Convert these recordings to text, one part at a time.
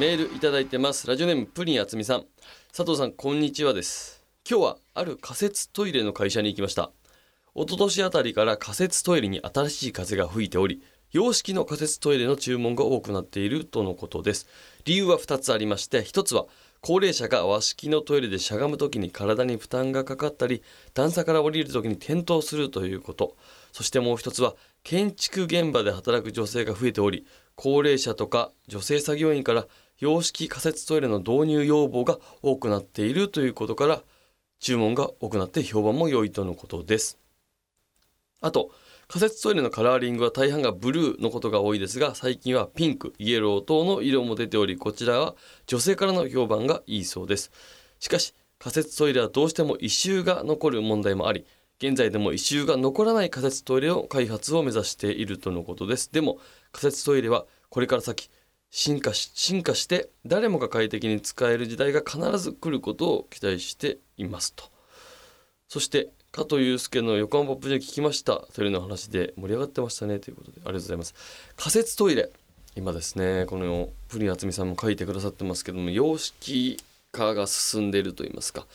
メールいただいてます。ラジオネームプリンあつみさん。佐藤さんこんにちはです。今日はある仮設トイレの会社に行きました。一昨年あたりから仮設トイレに新しい風が吹いており洋式の仮設トイレの注文が多くなっているとのことです。理由は2つありまして1つは高齢者が和式のトイレでしゃがむ時に体に負担がかかったり段差から降りる時に転倒するということ。そしてもう一つは建築現場で働く女性が増えており高齢者とか女性作業員から洋式仮設トイレの導入要望が多くなっているということから注文が多くなって評判も良いとのことです。あと仮設トイレのカラーリングは大半がブルーのことが多いですが最近はピンクイエロー等の色も出ておりこちらは女性からの評判がいいそうです。しかし仮設トイレはどうしても異臭が残る問題もあり現在でも異臭が残らない仮設トイレを開発を目指しているとのことです。でも仮設トイレはこれから先進化し進化して誰もが快適に使える時代が必ず来ることを期待していますと。そして加藤祐介の横浜ポップで聞きました。トイレの話で盛り上がってましたね。ということでありがとうございます。仮設トイレ今ですねこのプリン厚美さんも書いてくださってますけども洋式化が進んでいると言いますか。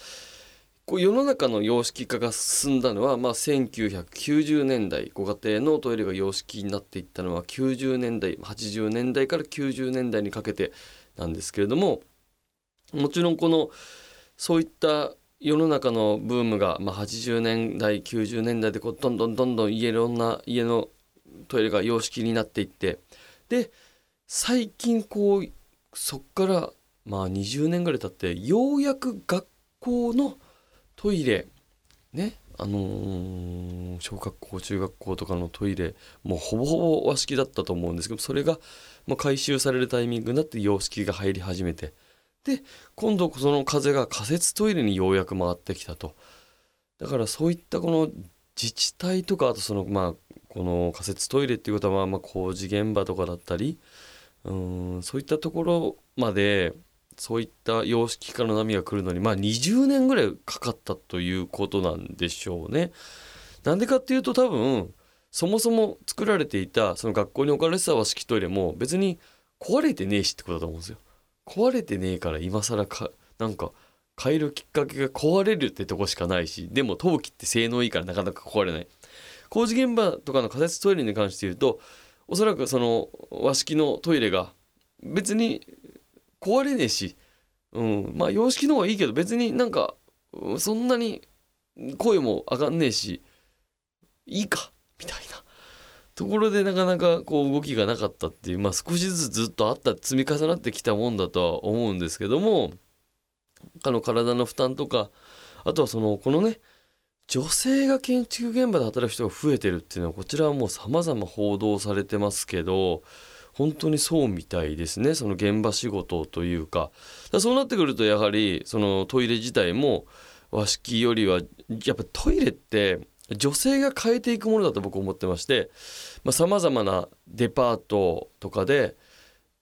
こう世の中の洋式化が進んだのは、まあ、1990年代ご家庭のトイレが洋式になっていったのは90年代80年代から90年代にかけてなんですけれどももちろんこのそういった世の中のブームが、まあ、80年代90年代でこうどんどんどんどんいろんな家のトイレが洋式になっていってで最近こうそっからまあ20年ぐらい経ってようやく学校のトイレ。ね？あのー、小学校中学校とかのトイレもうほぼほぼ和式だったと思うんですけどそれがもう回収されるタイミングになって洋式が入り始めて。で今度その風が仮設トイレにようやく回ってきたと。だからそういったこの自治体とかあとそのまあこの仮設トイレっていうことはまあ工事現場とかだったりうんそういったところまでそういった様式化の波が来るのにまあ20年ぐらいかかったということなんでしょうね。なんでかっていうと多分そもそも作られていたその学校に置かれてた和式トイレも別に壊れてねえしってことだと思うんですよ。壊れてねえから今更かなんか変えるきっかけが壊れるってとこしかないしでも陶器って性能いいからなかなか壊れない工事現場とかの仮設トイレに関して言うとおそらくその和式のトイレが別に壊れねえし、うん、まあ洋式の方がいいけど別になんかそんなに声も上がんねえしいいかみたいな。ところでなかなかこう動きがなかったっていうまあ少しずつずっとあった積み重なってきたもんだとは思うんですけどもあの体の負担とかあとはそのこのね女性が建築現場で働く人が増えてるっていうのはこちらはもう様々報道されてますけど本当にそうみたいですね。その現場仕事というか。そうなってくるとやはりそのトイレ自体も和式よりはやっぱトイレって女性が変えていくものだと僕思ってましてさまざ、まなデパートとかで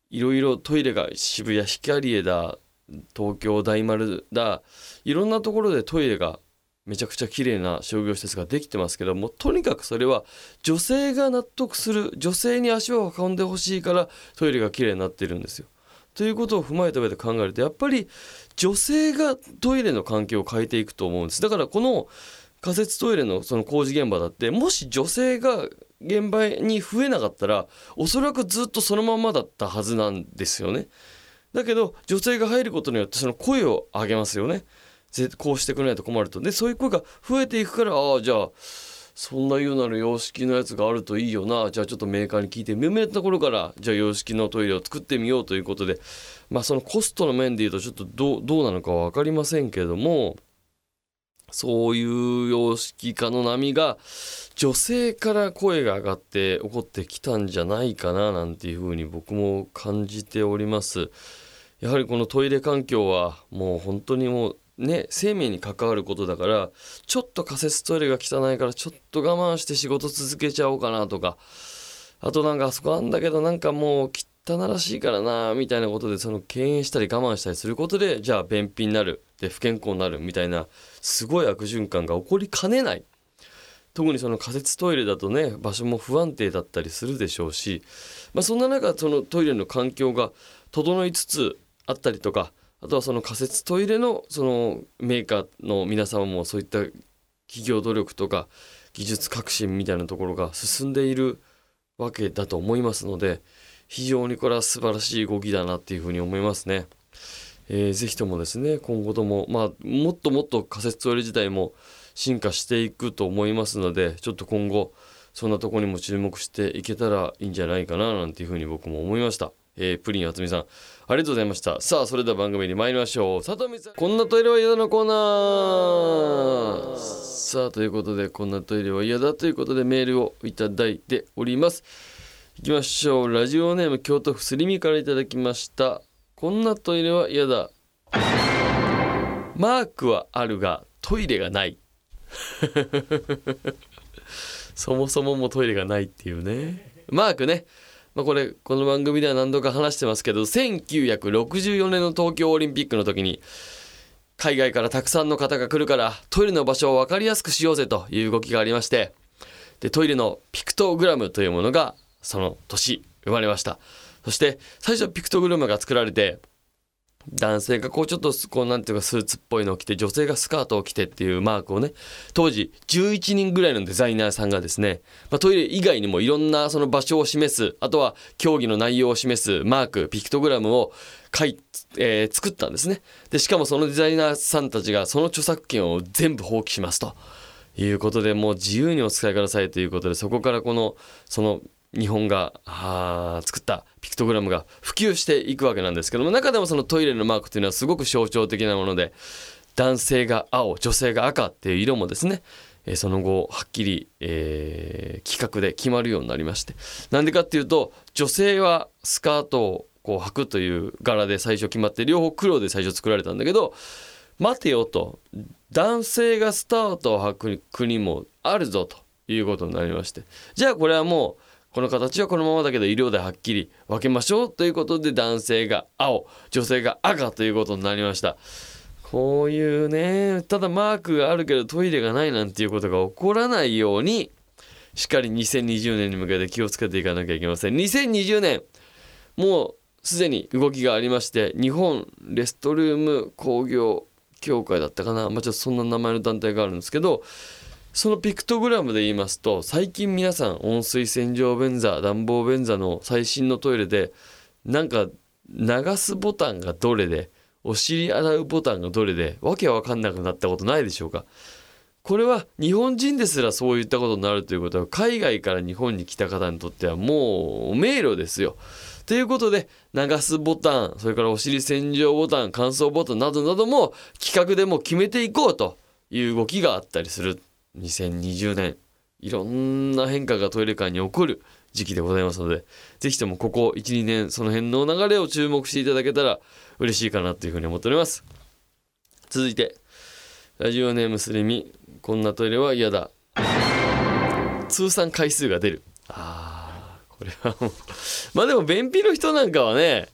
いろいろトイレが渋谷ヒカリエだ東京大丸だいろんなところでトイレがめちゃくちゃ綺麗な商業施設ができてますけどもとにかくそれは女性が納得する女性に足を運んでほしいからトイレが綺麗になってるんですよ。ということを踏まえた上で考えるとやっぱり女性がトイレの環境を変えていくと思うんです。だからこの仮設トイレのその工事現場だってもし女性が現場に増えなかったらおそらくずっとそのままだったはずなんですよね。だけど女性が入ることによってその声を上げますよね。こうしてくれないと困ると。でそういう声が増えていくからああじゃあそんな言うなら洋式のやつがあるといいよなじゃあちょっとメーカーに聞いてみめたところからじゃあ洋式のトイレを作ってみようということでまあそのコストの面で言うとちょっとどうどうなのかは分かりませんけれどもそういう様式化の波が女性から声が上がって起こってきたんじゃないかななんていうふうに僕も感じております。やはりこのトイレ環境はもう本当にもうね生命に関わることだからちょっと仮設トイレが汚いからちょっと我慢して仕事続けちゃおうかなとか。あとなんかあそこあんだけどなんかもう汚らしいからなみたいなことでその敬遠したり我慢したりすることでじゃあ便秘になるで不健康になるみたいなすごい悪循環が起こりかねない。特にその仮設トイレだとね場所も不安定だったりするでしょうし、まあ、そんな中そのトイレの環境が整いつつあったりとかあとはその仮設トイレのそのメーカーの皆様もそういった企業努力とか技術革新みたいなところが進んでいるわけだと思いますので非常にこれは素晴らしい動きだなっていうふうに思いますね。えー、ぜひともですね今後ともまあもっともっと仮設トイレ自体も進化していくと思いますのでちょっと今後そんなとこにも注目していけたらいいんじゃないかななんていうふうに僕も思いました。えー、プリンあつみさん。ありがとうございました。さあそれでは番組に参りましょう。佐藤さん。こんなトイレは嫌だのコーナー。さあということでこんなトイレは嫌だということでメールをいただいております。いきましょう。ラジオネーム京都府すりみからいただきました。こんなトイレは嫌だ。マークはあるがトイレがない。そもそももトイレがないっていうね。マークね。まあ、これこの番組では何度か話してますけど1964年の東京オリンピックの時に海外からたくさんの方が来るからトイレの場所を分かりやすくしようぜという動きがありましてでトイレのピクトグラムというものがその年生まれました。そして最初ピクトグラムが作られて男性がこうちょっとこうなんていうかスーツっぽいのを着て女性がスカートを着てっていうマークをね当時11人ぐらいのデザイナーさんがですね、まあ、トイレ以外にもいろんなその場所を示すあとは競技の内容を示すマークピクトグラムを書い、えー、作ったんですね。でしかもそのデザイナーさんたちがその著作権を全部放棄しますということでもう自由にお使いくださいということでそこからこのその日本が作ったピクトグラムが普及していくわけなんですけども中でもそのトイレのマークというのはすごく象徴的なもので男性が青女性が赤っていう色もですねその後はっきり、えー、企画で決まるようになりまして。なんでかっていうと女性はスカートをこう履くという柄で最初決まって両方黒で最初作られたんだけど待てよと。男性がスタートを履く国もあるぞということになりまして。じゃあこれはもうこの形はこのままだけど色ではっきり分けましょうということで男性が青女性が赤ということになりました。こういうねただマークがあるけどトイレがないなんていうことが起こらないようにしっかり2020年に向けて気をつけていかなきゃいけません。2020年もうすでに動きがありまして日本レストルーム工業協会だったかな、まあ、ちょっとそんな名前の団体があるんですけどそのピクトグラムで言いますと最近皆さん温水洗浄便座暖房便座の最新のトイレでなんか流すボタンがどれでお尻洗うボタンがどれでわけわかんなくなったことないでしょうかこれは日本人ですらそういったことになるということは海外から日本に来た方にとってはもう迷路ですよ。ということで流すボタンそれからお尻洗浄ボタン乾燥ボタンなどなども企画でも決めていこうという動きがあったりする2020年いろんな変化がトイレ界に起こる時期でございますので是非ともここ12年その辺の流れを注目していただけたら嬉しいかなというふうに思っております。続いてラジオネームすりみこんなトイレは嫌だ。通算回数が出る。あーこれはもう まあでも便秘の人なんかはね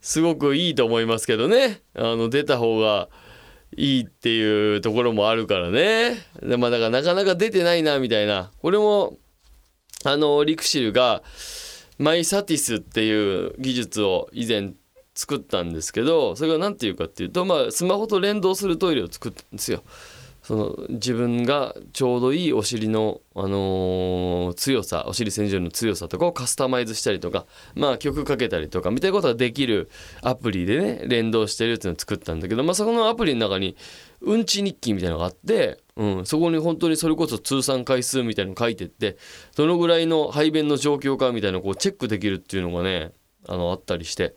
すごくいいと思いますけどね。あの出た方がいいっていうところもあるからね。でまあだからなかなか出てないなみたいな。これもあのリクシルがマイサティスっていう技術を以前作ったんですけどそれが何て言うかっていうとまあスマホと連動するトイレを作ったんですよ。その自分がちょうどいいお尻の、あのー、強さお尻洗浄の強さとかをカスタマイズしたりとかまあ曲かけたりとかみたいなことができるアプリでね連動してるっていうのを作ったんだけど、まあ、そこのアプリの中にうんち日記みたいなのがあって、うん、そこに本当にそれこそ通算回数みたいの書いてってどのぐらいの排便の状況かみたいなのをこうチェックできるっていうのがねあのあったりして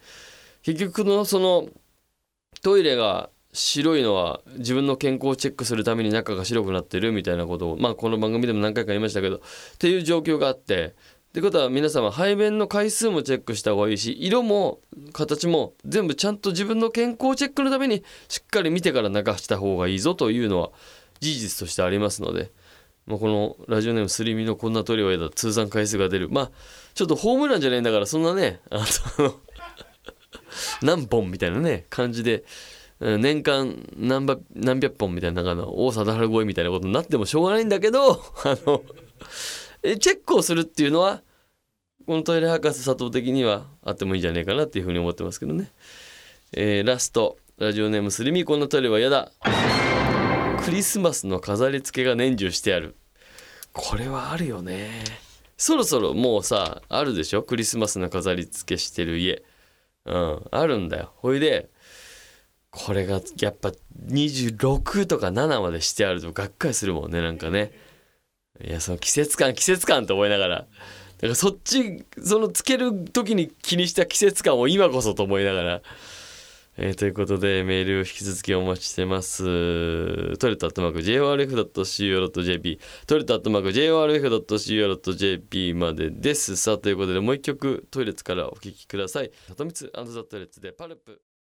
結局のそのトイレが白いのは自分の健康をチェックするために中が白くなってるみたいなことをまあこの番組でも何回か言いましたけどっていう状況があってってことは皆様排便の回数もチェックした方がいいし色も形も全部ちゃんと自分の健康チェックのためにしっかり見てから流した方がいいぞというのは事実としてありますので、まあ、このラジオネームすりみのこんなトリオやだ通算回数が出る。まあちょっとホームランじゃないんだからそんなねあの 何本みたいなね感じで年間何百何百本みたいななんか王貞治超えみたいなことになってもしょうがないんだけど あのチェックをするっていうのはこのトイレ博士佐藤的にはあってもいいんじゃないかなっていうふうに思ってますけどね、えーラスト。ラジオネームすりみこんなトイレは嫌だ。クリスマスの飾り付けが年中してある。これはあるよね。そろそろもうさあるでしょ？クリスマスの飾り付けしてる家。うんあるんだよ。ほいでこれがやっぱ26とか7までしてあるとがっかりするもんねなんかねいやその季節感季節感と思いながらだからそっちそのつける時に気にした季節感を今こそと思いながらえーということでメールを引き続きお待ちしてます。トイレットアットマーク JORF.CO.JP トイレットアットマーク JORF.CO.JP までです。さあということでもう一曲トイレッツからお聴きください。里光ザトイレッツでパルプ